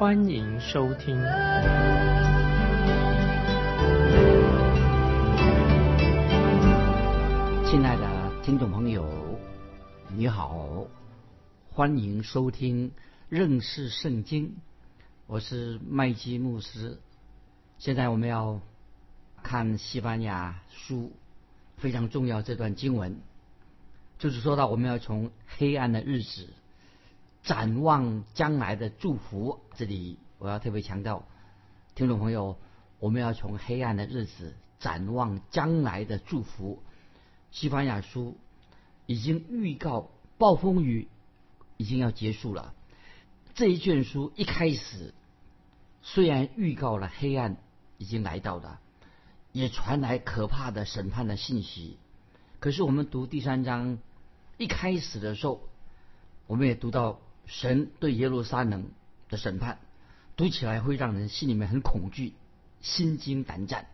欢迎收听。亲爱的听众朋友，你好，欢迎收听认识圣经。我是麦基牧师。现在我们要看西班牙书。非常重要这段经文，就是说到我们要从黑暗的日子展望将来的祝福。这里我要特别强调，听众朋友，我们要从黑暗的日子展望将来的祝福。西班牙书已经预告暴风雨已经要结束了。这一卷书一开始虽然预告了黑暗已经来到了。也传来可怕的审判的信息。可是我们读第三章一开始的时候，我们也读到神对耶路撒冷的审判，读起来会让人心里面很恐惧、心惊胆战。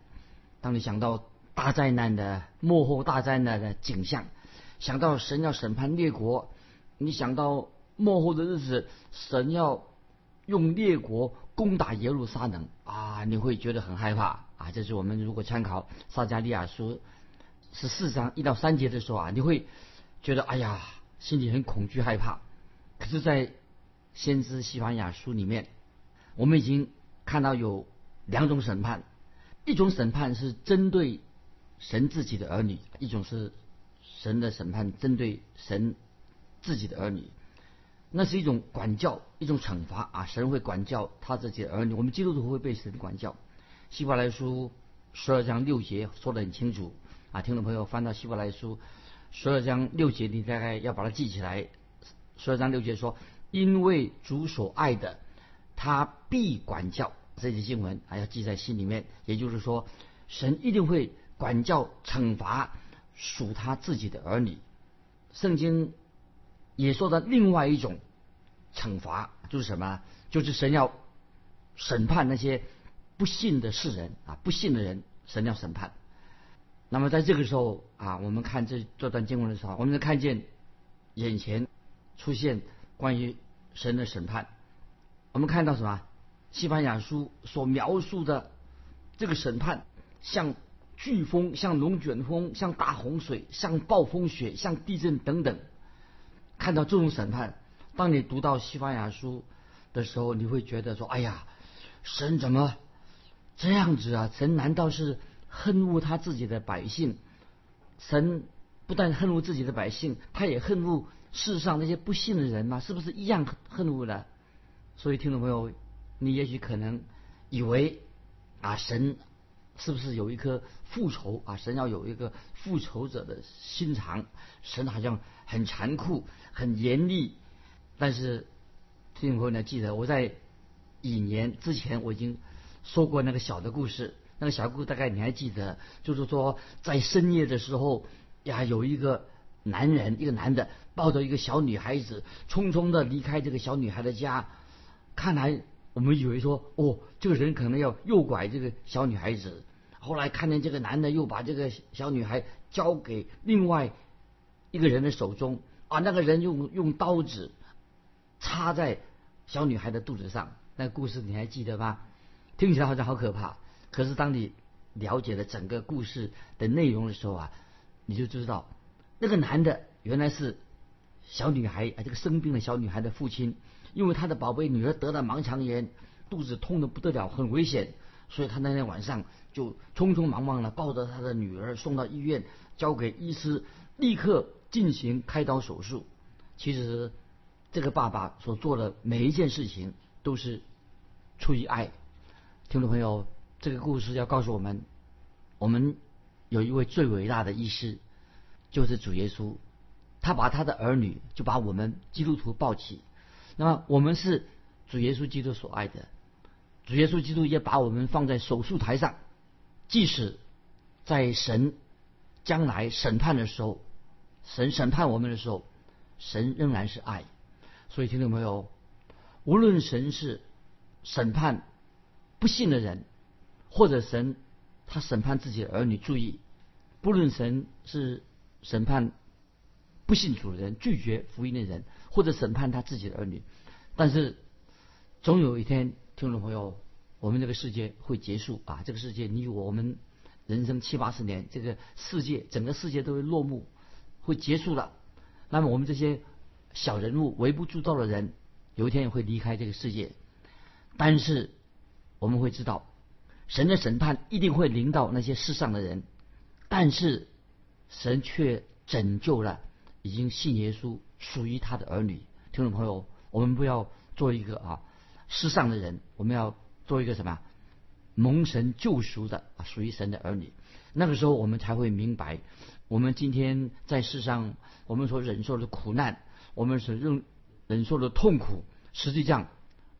当你想到大灾难的幕后大灾难的景象，想到神要审判列国，你想到幕后的日子，神要用列国攻打耶路撒冷啊，你会觉得很害怕。啊，这是我们如果参考撒加利亚书十四章一到三节的时候啊，你会觉得哎呀，心里很恐惧害怕。可是，在先知西班牙书里面，我们已经看到有两种审判，一种审判是针对神自己的儿女，一种是神的审判针对神自己的儿女。那是一种管教，一种惩罚啊，神会管教他自己的儿女，我们基督徒会被神管教。希伯来书十二章六节说得很清楚啊，听众朋友翻到希伯来书十二章六节，你大概要把它记起来。十二章六节说：“因为主所爱的，他必管教。”这些经文还要记在心里面。也就是说，神一定会管教、惩罚属他自己的儿女。圣经也说的另外一种惩罚就是什么？就是神要审判那些。不信的世人啊，不信的人，神要审判。那么在这个时候啊，我们看这这段经文的时候，我们就看见眼前出现关于神的审判。我们看到什么？西班牙书所描述的这个审判，像飓风、像龙卷风、像大洪水、像暴风雪、像地震等等。看到这种审判，当你读到西班牙书的时候，你会觉得说：“哎呀，神怎么？”这样子啊，神难道是恨恶他自己的百姓？神不但恨恶自己的百姓，他也恨恶世上那些不信的人吗？是不是一样恨恶的？所以听众朋友，你也许可能以为啊，神是不是有一颗复仇啊？神要有一个复仇者的心肠，神好像很残酷、很严厉。但是听众朋友呢，记得我在几年之前我已经。说过那个小的故事，那个小故事大概你还记得，就是说在深夜的时候呀，有一个男人，一个男的抱着一个小女孩子，匆匆的离开这个小女孩的家。看来我们以为说，哦，这个人可能要诱拐这个小女孩子。后来看见这个男的又把这个小女孩交给另外一个人的手中，啊，那个人用用刀子插在小女孩的肚子上。那个故事你还记得吗？听起来好像好可怕，可是当你了解了整个故事的内容的时候啊，你就知道那个男的原来是小女孩啊，这个生病的小女孩的父亲，因为他的宝贝女儿得了盲肠炎，肚子痛的不得了，很危险，所以他那天晚上就匆匆忙忙的抱着他的女儿送到医院，交给医师立刻进行开刀手术。其实这个爸爸所做的每一件事情都是出于爱。听众朋友，这个故事要告诉我们，我们有一位最伟大的医师，就是主耶稣。他把他的儿女，就把我们基督徒抱起。那么我们是主耶稣基督所爱的。主耶稣基督也把我们放在手术台上，即使在神将来审判的时候，神审判我们的时候，神仍然是爱。所以听众朋友，无论神是审判不信的人，或者神他审判自己的儿女，注意，不论神是审判不信主的人、拒绝福音的人，或者审判他自己的儿女，但是总有一天。听众朋友，我们这个世界会结束啊！这个世界，你我我们人生七八十年，这个世界整个世界都会落幕，会结束了。那么我们这些小人物、微不足道的人，有一天也会离开这个世界。但是我们会知道，神的审判一定会临到那些世上的人。但是神却拯救了已经信耶稣、属于他的儿女。听众朋友，我们不要做一个啊。世上的人，我们要做一个什么？蒙神救赎的啊，属于神的儿女。那个时候，我们才会明白，我们今天在世上，我们所忍受的苦难，我们所忍忍受的痛苦，实际上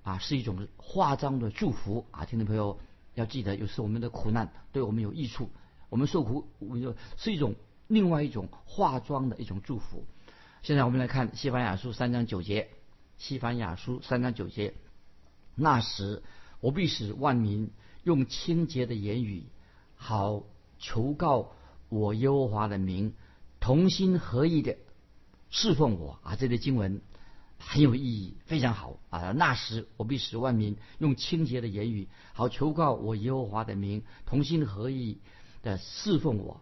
啊，是一种化妆的祝福啊。听众朋友要记得，有时我们的苦难对我们有益处，我们受苦，我们就是一种另外一种化妆的一种祝福。现在我们来看《西班牙书》三章九节，《西班牙书》三章九节。那时，我必使万民用清洁的言语，好求告我耶和华的名，同心合意的侍奉我啊！这类经文很有意义，非常好啊！那时，我必使万民用清洁的言语，好求告我耶和华的名，同心合意的侍奉我。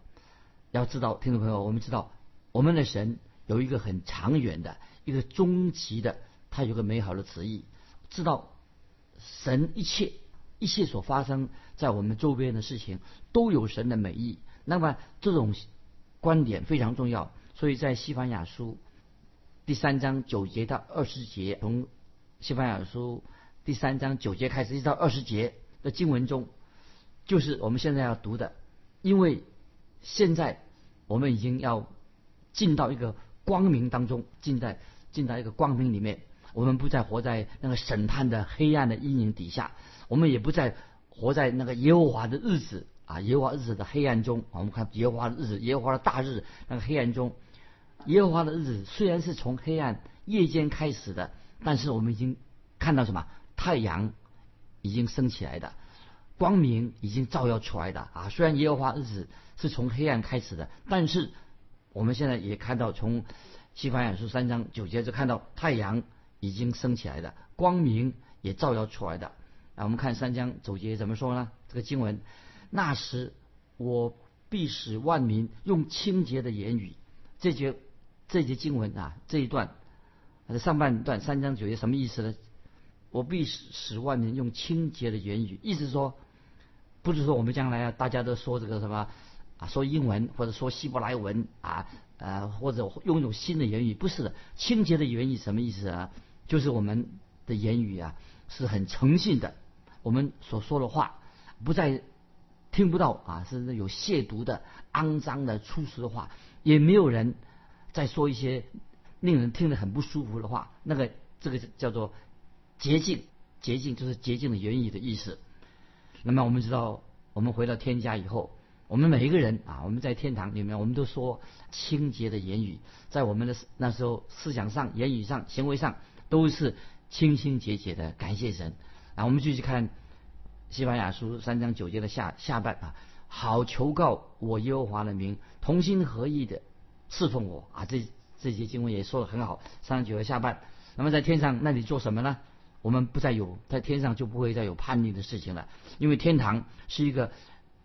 要知道，听众朋友，我们知道我们的神有一个很长远的、一个终极的，他有个美好的旨意，知道。神一切一切所发生在我们周边的事情都有神的美意，那么这种观点非常重要。所以在西班牙书第三章九节到二十节，从西班牙书第三章九节开始一直到二十节的经文中，就是我们现在要读的。因为现在我们已经要进到一个光明当中，进在进到一个光明里面。我们不再活在那个审判的黑暗的阴影底下，我们也不再活在那个耶和华的日子啊，耶和华日子的黑暗中。我们看耶和华的日子，耶和华的大日那个黑暗中，耶和华的日子虽然是从黑暗夜间开始的，但是我们已经看到什么？太阳已经升起来的，光明已经照耀出来的啊！虽然耶和华日子是从黑暗开始的，但是我们现在也看到，从西方雅书三章九节就看到太阳。已经升起来的光明也照耀出来的。啊，我们看三章九节怎么说呢？这个经文，那时我必使万民用清洁的言语。这节这节经文啊，这一段，上半段三江九节什么意思呢？我必使使万民用清洁的言语，意思说，不是说我们将来啊，大家都说这个什么啊，说英文或者说希伯来文啊，呃，或者用一种新的言语，不是的，清洁的言语什么意思啊？就是我们的言语啊，是很诚信的。我们所说的话，不再听不到啊，是有亵渎的、肮脏的、粗俗的话，也没有人再说一些令人听得很不舒服的话。那个，这个叫做洁净，洁净就是洁净的言语的意思。那么我们知道，我们回到天家以后，我们每一个人啊，我们在天堂里面，我们都说清洁的言语，在我们的那时候思想上、言语上、行为上。都是清清洁洁的，感谢神。啊，我们继续看西班牙书三章九节的下下半啊，好求告我耶和华的名，同心合意的侍奉我啊。这这些经文也说的很好。三十九节下半，那么在天上那里做什么呢？我们不再有在天上就不会再有叛逆的事情了，因为天堂是一个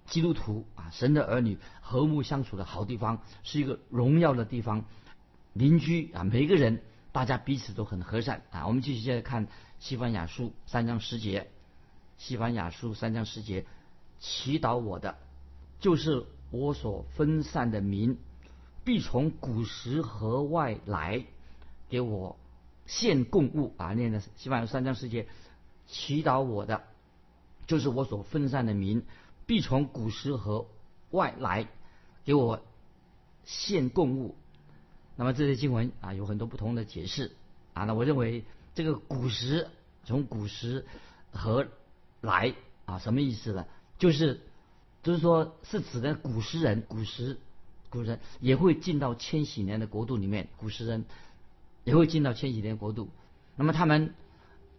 基督徒啊神的儿女和睦相处的好地方，是一个荣耀的地方，邻居啊每一个人。大家彼此都很和善啊！我们继续接着看《西班牙书》三章十节，《西班牙书》三章十节，祈祷我的，就是我所分散的民，必从古时河外来，给我献供物啊！念的《西班牙三章世界，祈祷我的，就是我所分散的民，必从古时河外来，给我献供物。那么这些经文啊有很多不同的解释啊，那我认为这个古时从古时和来啊，什么意思呢？就是就是说是指的古时人，古时古人也会进到千禧年的国度里面，古时人也会进到千禧年国度。那么他们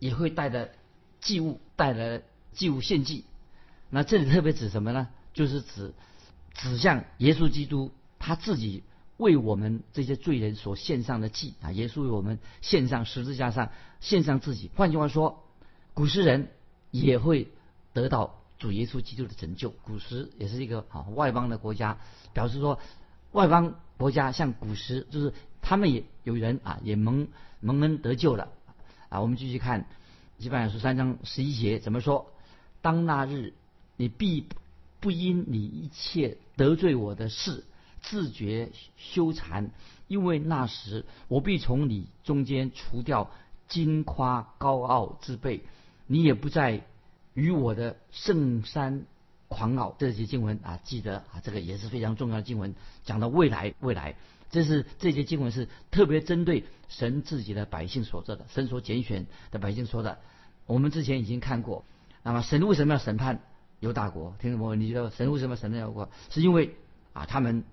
也会带着祭物，带来祭物献祭。那这里特别指什么呢？就是指指向耶稣基督他自己为我们这些罪人所献上的祭啊，耶稣为我们献上十字架上献上自己。换句话说，古时人也会得到主耶稣基督的拯救。古时也是一个啊外邦的国家，表示说外邦国家像古时，就是他们也有人啊也蒙蒙恩得救了啊。我们继续看基本上书三章十一节怎么说？当那日。你必不因你一切得罪我的事自觉羞惭，因为那时我必从你中间除掉矜夸高傲之辈，你也不再与我的圣山狂傲。这些经文啊，记得啊，这个也是非常重要的经文，讲到未来，未来，这是这些经文是特别针对神自己的百姓所做的，神所拣选的百姓说的。我们之前已经看过，那么神为什么要审判？犹大国，听众朋友，你知道神为什么要审判犹大国？是因为啊，他们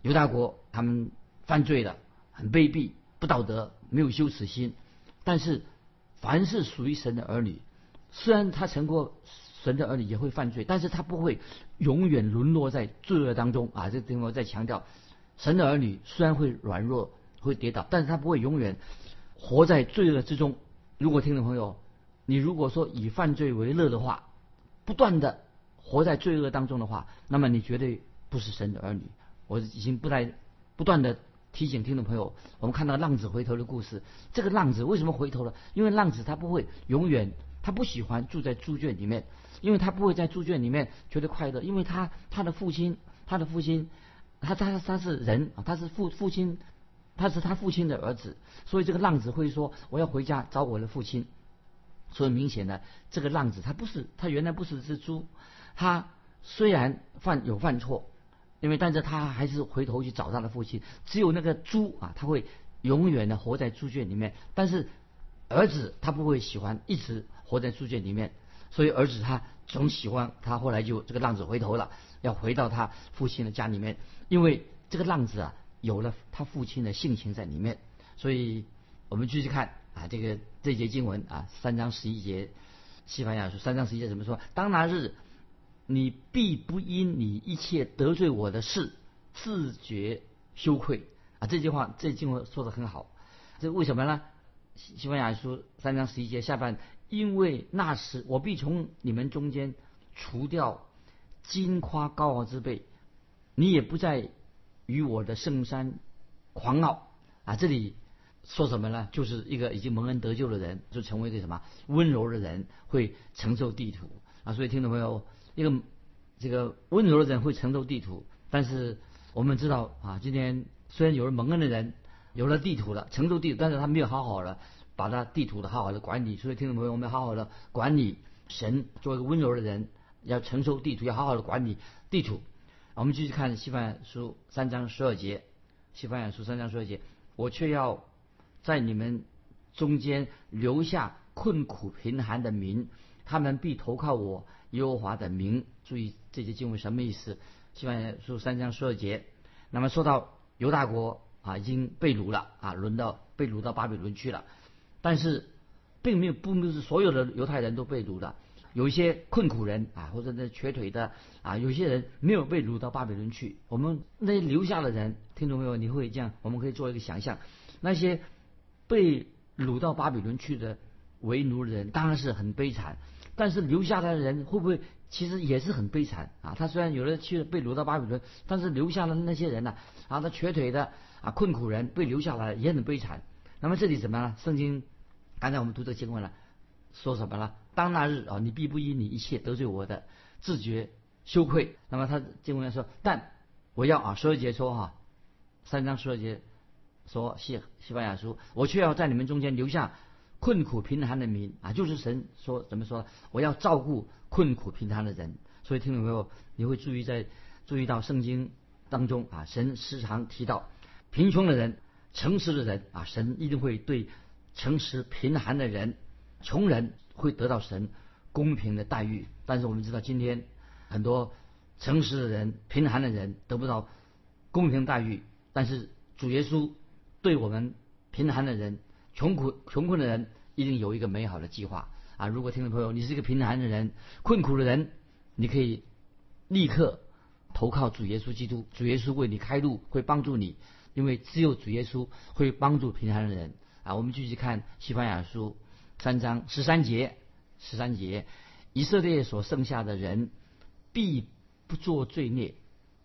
犹大国他们犯罪了，很卑鄙、不道德、没有羞耻心。但是凡是属于神的儿女，虽然他成过神的儿女也会犯罪，但是他不会永远沦落在罪恶当中啊！这地方在强调，神的儿女虽然会软弱、会跌倒，但是他不会永远活在罪恶之中。如果听众朋友，你如果说以犯罪为乐的话，不断的。活在罪恶当中的话，那么你绝对不是神的儿女。我已经不再不断的提醒听众朋友，我们看到浪子回头的故事。这个浪子为什么回头了？因为浪子他不会永远，他不喜欢住在猪圈里面，因为他不会在猪圈里面觉得快乐，因为他他的父亲，他的父亲，他他他是人啊，他是父父亲，他是他父亲的儿子，所以这个浪子会说我要回家找我的父亲。所以明显的，这个浪子他不是他原来不是只猪。他虽然犯有犯错，因为但是他还是回头去找他的父亲。只有那个猪啊，他会永远的活在猪圈里面。但是儿子他不会喜欢一直活在猪圈里面，所以儿子他总喜欢他。后来就这个浪子回头了，要回到他父亲的家里面，因为这个浪子啊有了他父亲的性情在里面。所以我们继续看啊，这个这节经文啊，三章十一节，西班牙书三章十一节怎么说？当那日。你必不因你一切得罪我的事自觉羞愧啊！这句话这经文说的很好，这为什么呢？西班牙书三章十一节下半，因为那时我必从你们中间除掉金夸高傲之辈，你也不再与我的圣山狂傲啊！这里说什么呢？就是一个已经蒙恩得救的人，就成为一个什么温柔的人，会承受地图啊！所以听众朋友？一个这个温柔的人会承受地图，但是我们知道啊，今天虽然有了蒙恩的人有了地图了，承受地图，但是他没有好好的把他地图的好好的管理。所以听众朋友，我们要好好的管理神，做一个温柔的人，要承受地图，要好好的管理地图。我们继续看西班牙书三章十二节，西班牙书三章十二节，我却要在你们中间留下困苦贫寒的民，他们必投靠我。耶和华的名，注意这些经文什么意思？希望书三章十二节。那么说到犹大国啊，已经被掳了啊，轮到被掳到巴比伦去了。但是并没有不是所有的犹太人都被掳的，有一些困苦人啊，或者那瘸腿的啊，有些人没有被掳到巴比伦去。我们那留下的人，听懂没有？你会这样？我们可以做一个想象，那些被掳到巴比伦去的为奴的人，当然是很悲惨。但是留下来的人会不会其实也是很悲惨啊？他虽然有的去被掳到巴比伦，但是留下的那些人呢？啊，他瘸腿的啊，困苦人被留下来也很悲惨。那么这里怎么了？圣经刚才我们读这经文了，说什么了？当那日啊，你必不因你一切得罪我的，自觉羞愧。那么他经文说，但我要啊，十二节说哈，三章十二节说西西班牙书，我却要在你们中间留下。困苦贫寒的民啊，就是神说怎么说？我要照顾困苦贫寒的人。所以听懂没有？你会注意在注意到圣经当中啊，神时常提到贫穷的人、诚实的人啊，神一定会对诚实贫寒的人、穷人会得到神公平的待遇。但是我们知道，今天很多诚实的人、贫寒的人得不到公平待遇。但是主耶稣对我们贫寒的人、穷苦穷困的人，一定有一个美好的计划啊！如果听众朋友你是一个贫寒的人、困苦的人，你可以立刻投靠主耶稣基督，主耶稣为你开路，会帮助你，因为只有主耶稣会帮助贫寒的人啊！我们继续看西班牙书三章十三节，十三节。以色列所剩下的人，必不做罪孽，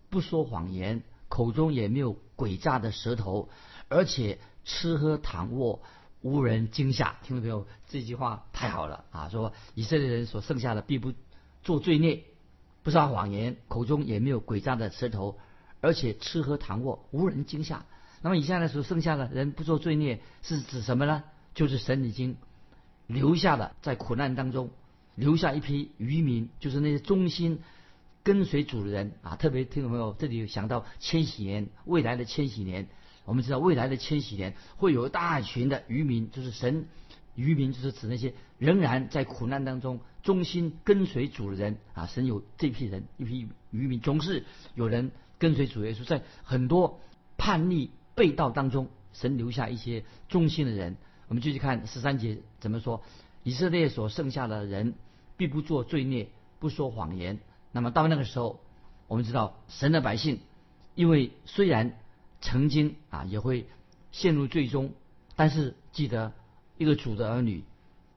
不说谎言，口中也没有诡诈的舌头，而且吃喝躺卧无人惊吓。听到没有？这句话太好了啊！说以色列人所剩下的必不做罪孽，不说谎言，口中也没有诡诈的舌头，而且吃喝躺卧无人惊吓。那么以下的时候剩下的人不做罪孽，是指什么呢？就是神已经留下了在苦难当中。留下一批渔民，就是那些忠心跟随主的人啊！特别听众朋友，这里有想到千禧年，未来的千禧年，我们知道未来的千禧年会有大群的渔民，就是神渔民，就是指那些仍然在苦难当中忠心跟随主的人啊！神有这批人，一批渔民，总是有人跟随主耶稣，在很多叛逆背道当中，神留下一些忠心的人。我们继续看十三节怎么说。以色列所剩下的人，必不做罪孽，不说谎言。那么到那个时候，我们知道神的百姓，因为虽然曾经啊也会陷入最终，但是记得一个主的儿女，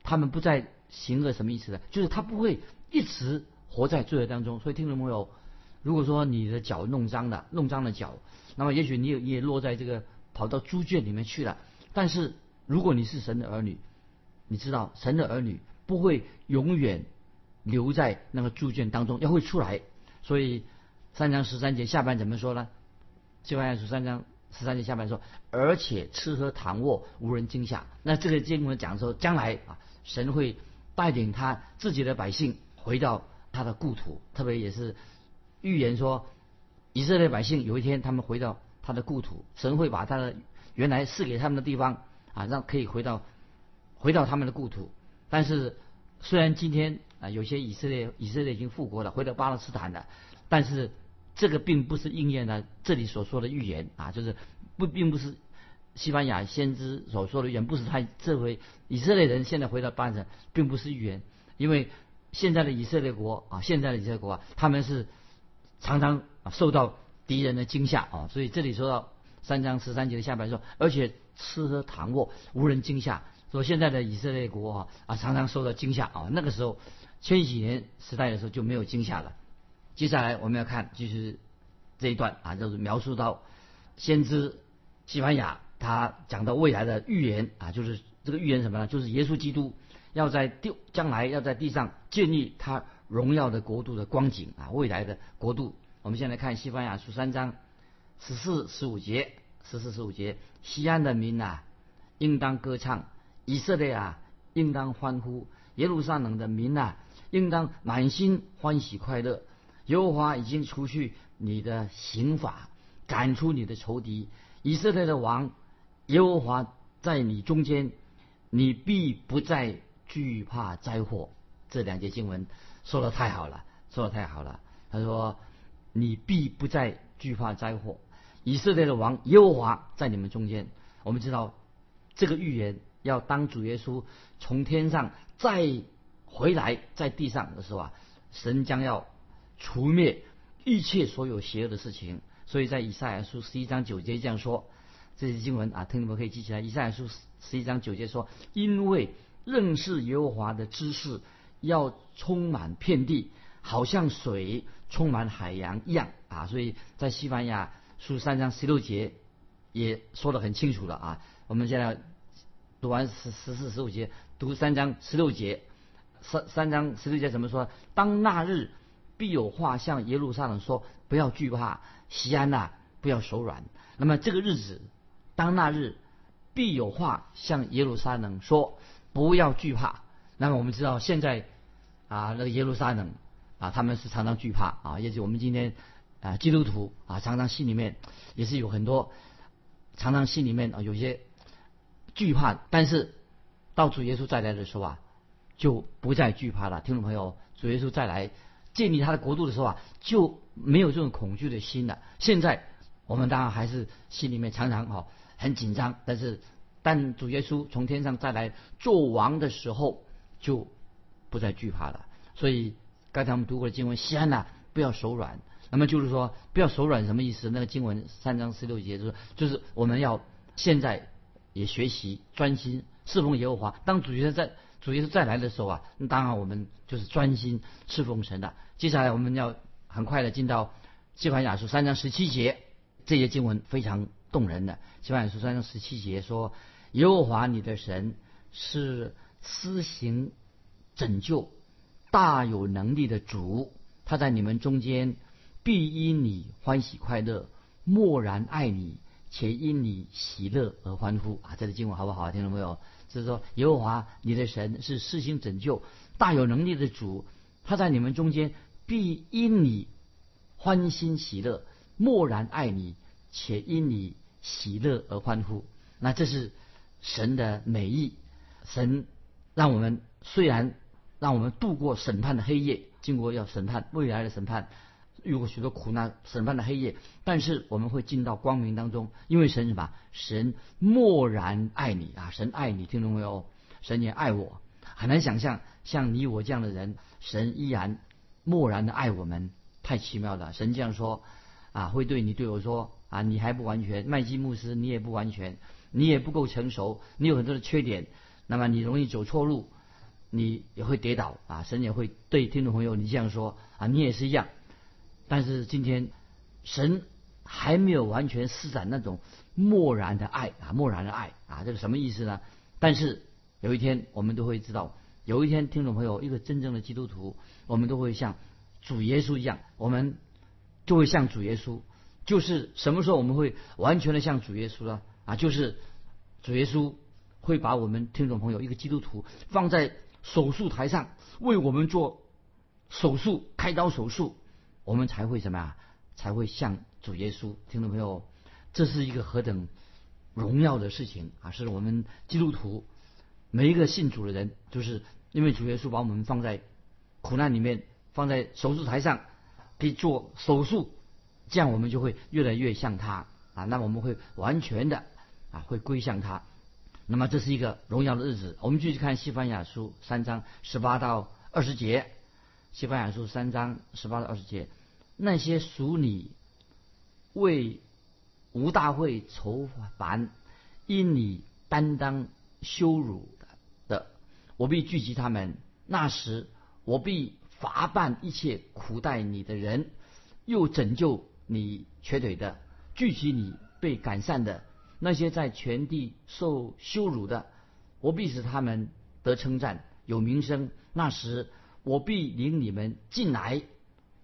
他们不再行恶，什么意思呢？就是他不会一直活在罪恶当中。所以听众朋友，如果说你的脚弄脏了，弄脏了脚，那么也许你也也落在这个跑到猪圈里面去了。但是如果你是神的儿女，你知道神的儿女不会永远留在那个猪圈当中，要会出来。所以三章十三节下半怎么说呢？就按十三章十三节下半说，而且吃喝躺卧无人惊吓。那这个经文讲说，将来啊，神会带领他自己的百姓回到他的故土，特别也是预言说，以色列百姓有一天他们回到他的故土，神会把他的原来赐给他们的地方啊，让可以回到。回到他们的故土，但是虽然今天啊有些以色列以色列已经复国了，回到巴勒斯坦了，但是这个并不是应验了这里所说的预言啊，就是不并不是西班牙先知所说的预言，不是他这回以色列人现在回到巴勒斯坦，并不是预言，因为现在的以色列国啊，现在的以色列国啊，他们是常常受到敌人的惊吓啊，所以这里说到三章十三节的下半说，而且吃喝躺卧无人惊吓。说现在的以色列国啊啊常常受到惊吓啊，那个时候千禧年时代的时候就没有惊吓了。接下来我们要看就是这一段啊，就是描述到先知西班牙他讲到未来的预言啊，就是这个预言什么呢？就是耶稣基督要在地将来要在地上建立他荣耀的国度的光景啊，未来的国度。我们先来看西班牙书三章十四十五节，十四十五节，西安的民啊，应当歌唱。以色列啊，应当欢呼；耶路撒冷的民啊，应当满心欢喜快乐。耶和华已经除去你的刑罚，赶出你的仇敌。以色列的王，耶和华在你中间，你必不再惧怕灾祸。这两节经文说的太好了，说的太好了。他说，你必不再惧怕灾祸。以色列的王，耶和华在你们中间。我们知道这个预言。要当主耶稣从天上再回来在地上的时候啊，神将要除灭一切所有邪恶的事情。所以在以赛亚书十一章九节这样说，这些经文啊，听你们可以记起来。以赛亚书十一章九节说：“因为认识耶和华的知识要充满遍地，好像水充满海洋一样啊。”所以在西班牙书三章十六节也说得很清楚了啊。我们现在。读完十十四十五节，读三章十六节，三三章十六节怎么说？当那日，必有话向耶路撒冷说：不要惧怕，西安呐，不要手软。那么这个日子，当那日，必有话向耶路撒冷说：不要惧怕。那么我们知道现在啊，那个耶路撒冷啊，他们是常常惧怕啊，也许我们今天啊，基督徒啊，常常心里面也是有很多，常常心里面啊，有些。惧怕，但是到主耶稣再来的时候啊，就不再惧怕了。听众朋友，主耶稣再来建立他的国度的时候啊，就没有这种恐惧的心了。现在我们当然还是心里面常常哈很紧张，但是但主耶稣从天上再来做王的时候，就不再惧怕了。所以刚才我们读过的经文，西安呐，不要手软。那么就是说，不要手软什么意思？那个经文三章十六节就是，就是我们要现在也学习专心侍奉耶和华。当主耶稣在主耶稣再来的时候啊，那当然我们就是专心侍奉神的。接下来我们要很快的进到西番雅书三章十七节，这些经文非常动人的。西番雅书三章十七节说：“耶和华你的神是施行拯救、大有能力的主，他在你们中间。”必因你欢喜快乐，默然爱你，且因你喜乐而欢呼啊！这个经文好不好？听到没有？就是说，耶和华你的神是施行拯救、大有能力的主，他在你们中间必因你欢欣喜乐，默然爱你，且因你喜乐而欢呼。那这是神的美意。神让我们虽然让我们度过审判的黑夜，经过要审判未来的审判。遇过许多苦难、审判的黑夜，但是我们会进到光明当中，因为神什么？神默然爱你啊！神爱你，听懂没有？神也爱我，很难想象像你我这样的人，神依然默然的爱我们，太奇妙了。神这样说啊，会对你对我说啊，你还不完全，麦基牧师，你也不完全，你也不够成熟，你有很多的缺点，那么你容易走错路，你也会跌倒啊。神也会对听众朋友你这样说啊，你也是一样。但是今天，神还没有完全施展那种漠然的爱啊，漠然的爱啊，这个什么意思呢？但是有一天我们都会知道，有一天听众朋友，一个真正的基督徒，我们都会像主耶稣一样，我们就会像主耶稣。就是什么时候我们会完全的像主耶稣呢？啊，就是主耶稣会把我们听众朋友一个基督徒放在手术台上，为我们做手术，开刀手术。我们才会什么呀？才会像主耶稣，听众朋友，这是一个何等荣耀的事情啊！是我们基督徒每一个信主的人，就是因为主耶稣把我们放在苦难里面，放在手术台上，可以做手术，这样我们就会越来越像他啊！那我们会完全的啊，会归向他。那么这是一个荣耀的日子。我们继续看西番雅书三章十八到二十节。西番雅书三章十八到二十节，那些属你为吴大会筹烦，因你担当羞辱的，我必聚集他们。那时，我必罚办一切苦待你的人，又拯救你瘸腿的，聚集你被赶散的那些在全地受羞辱的，我必使他们得称赞，有名声。那时。我必领你们进来，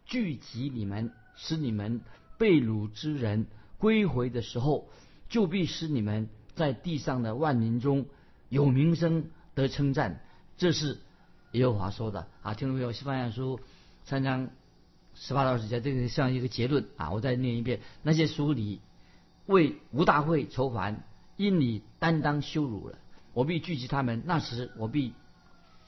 聚集你们，使你们被掳之人归回的时候，就必使你们在地上的万民中有名声得称赞。这是耶和华说的啊！听众朋友，西班牙书三章十八到十节，这个像一个结论啊！我再念一遍：那些属你为吴大会筹烦，因你担当羞辱了，我必聚集他们。那时，我必。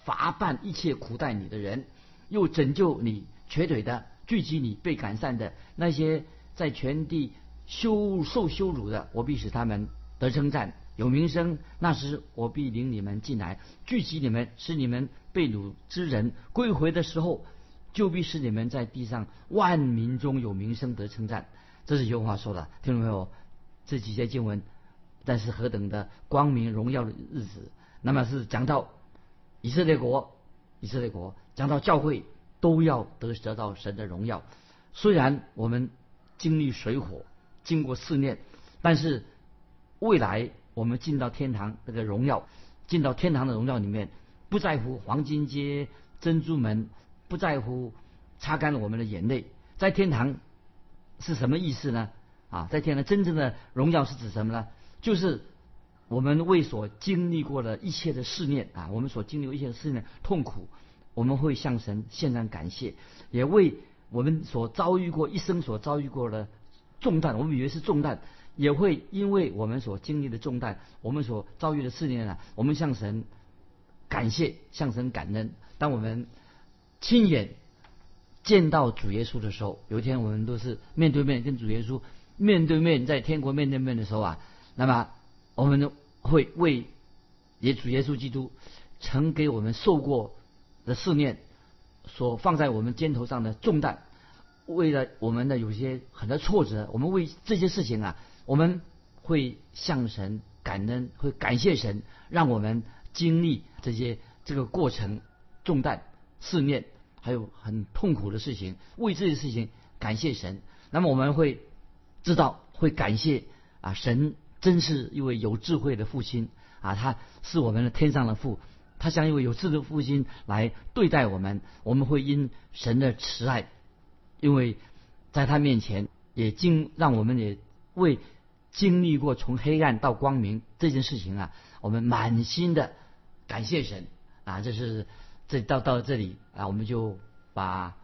罚办一切苦待你的人，又拯救你瘸腿的，聚集你被赶散的那些在全地羞受羞辱的，我必使他们得称赞，有名声。那时我必领你们进来，聚集你们，使你们被掳之人归回的时候，就必使你们在地上万民中有名声得称赞。这是有话说的，听懂没有？这几节经文，但是何等的光明荣耀的日子，那么是讲到。以色列国，以色列国讲到教会都要得得到神的荣耀。虽然我们经历水火，经过试炼，但是未来我们进到天堂那个荣耀，进到天堂的荣耀里面，不在乎黄金街、珍珠门，不在乎擦干了我们的眼泪。在天堂是什么意思呢？啊，在天堂真正的荣耀是指什么呢？就是。我们为所经历过的一切的试炼啊，我们所经历过一切的试炼痛苦，我们会向神献上感谢，也为我们所遭遇过一生所遭遇过的重担，我们以为是重担，也会因为我们所经历的重担，我们所遭遇的试炼啊，我们向神感谢，向神感恩。当我们亲眼见到主耶稣的时候，有一天我们都是面对面跟主耶稣面对面在天国面对面的时候啊，那么我们会为也主耶稣基督曾给我们受过的试炼所放在我们肩头上的重担，为了我们的有些很多挫折，我们为这些事情啊，我们会向神感恩，会感谢神，让我们经历这些这个过程重担试炼。还有很痛苦的事情，为这些事情感谢神。那么我们会知道，会感谢啊，神真是一位有智慧的父亲啊，他是我们的天上的父，他像一位有智慧的父亲来对待我们。我们会因神的慈爱，因为在他面前也经让我们也为经历过从黑暗到光明这件事情啊，我们满心的感谢神啊，这是。这到到这里啊，我们就把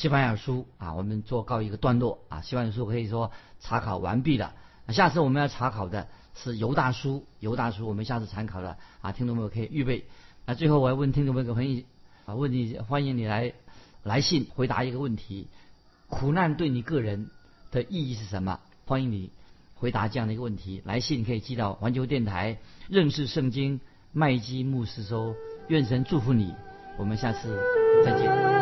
西班牙书啊，我们做告一个段落啊。西班牙书可以说查考完毕了。下次我们要查考的是犹大书，犹大书我们下次参考了啊。听众朋友可以预备。那最后我要问听众朋友朋友啊，问你欢迎你来来信回答一个问题：苦难对你个人的意义是什么？欢迎你回答这样的一个问题。来信可以寄到环球电台认识圣经麦基牧师收。愿神祝福你。我们下次再见。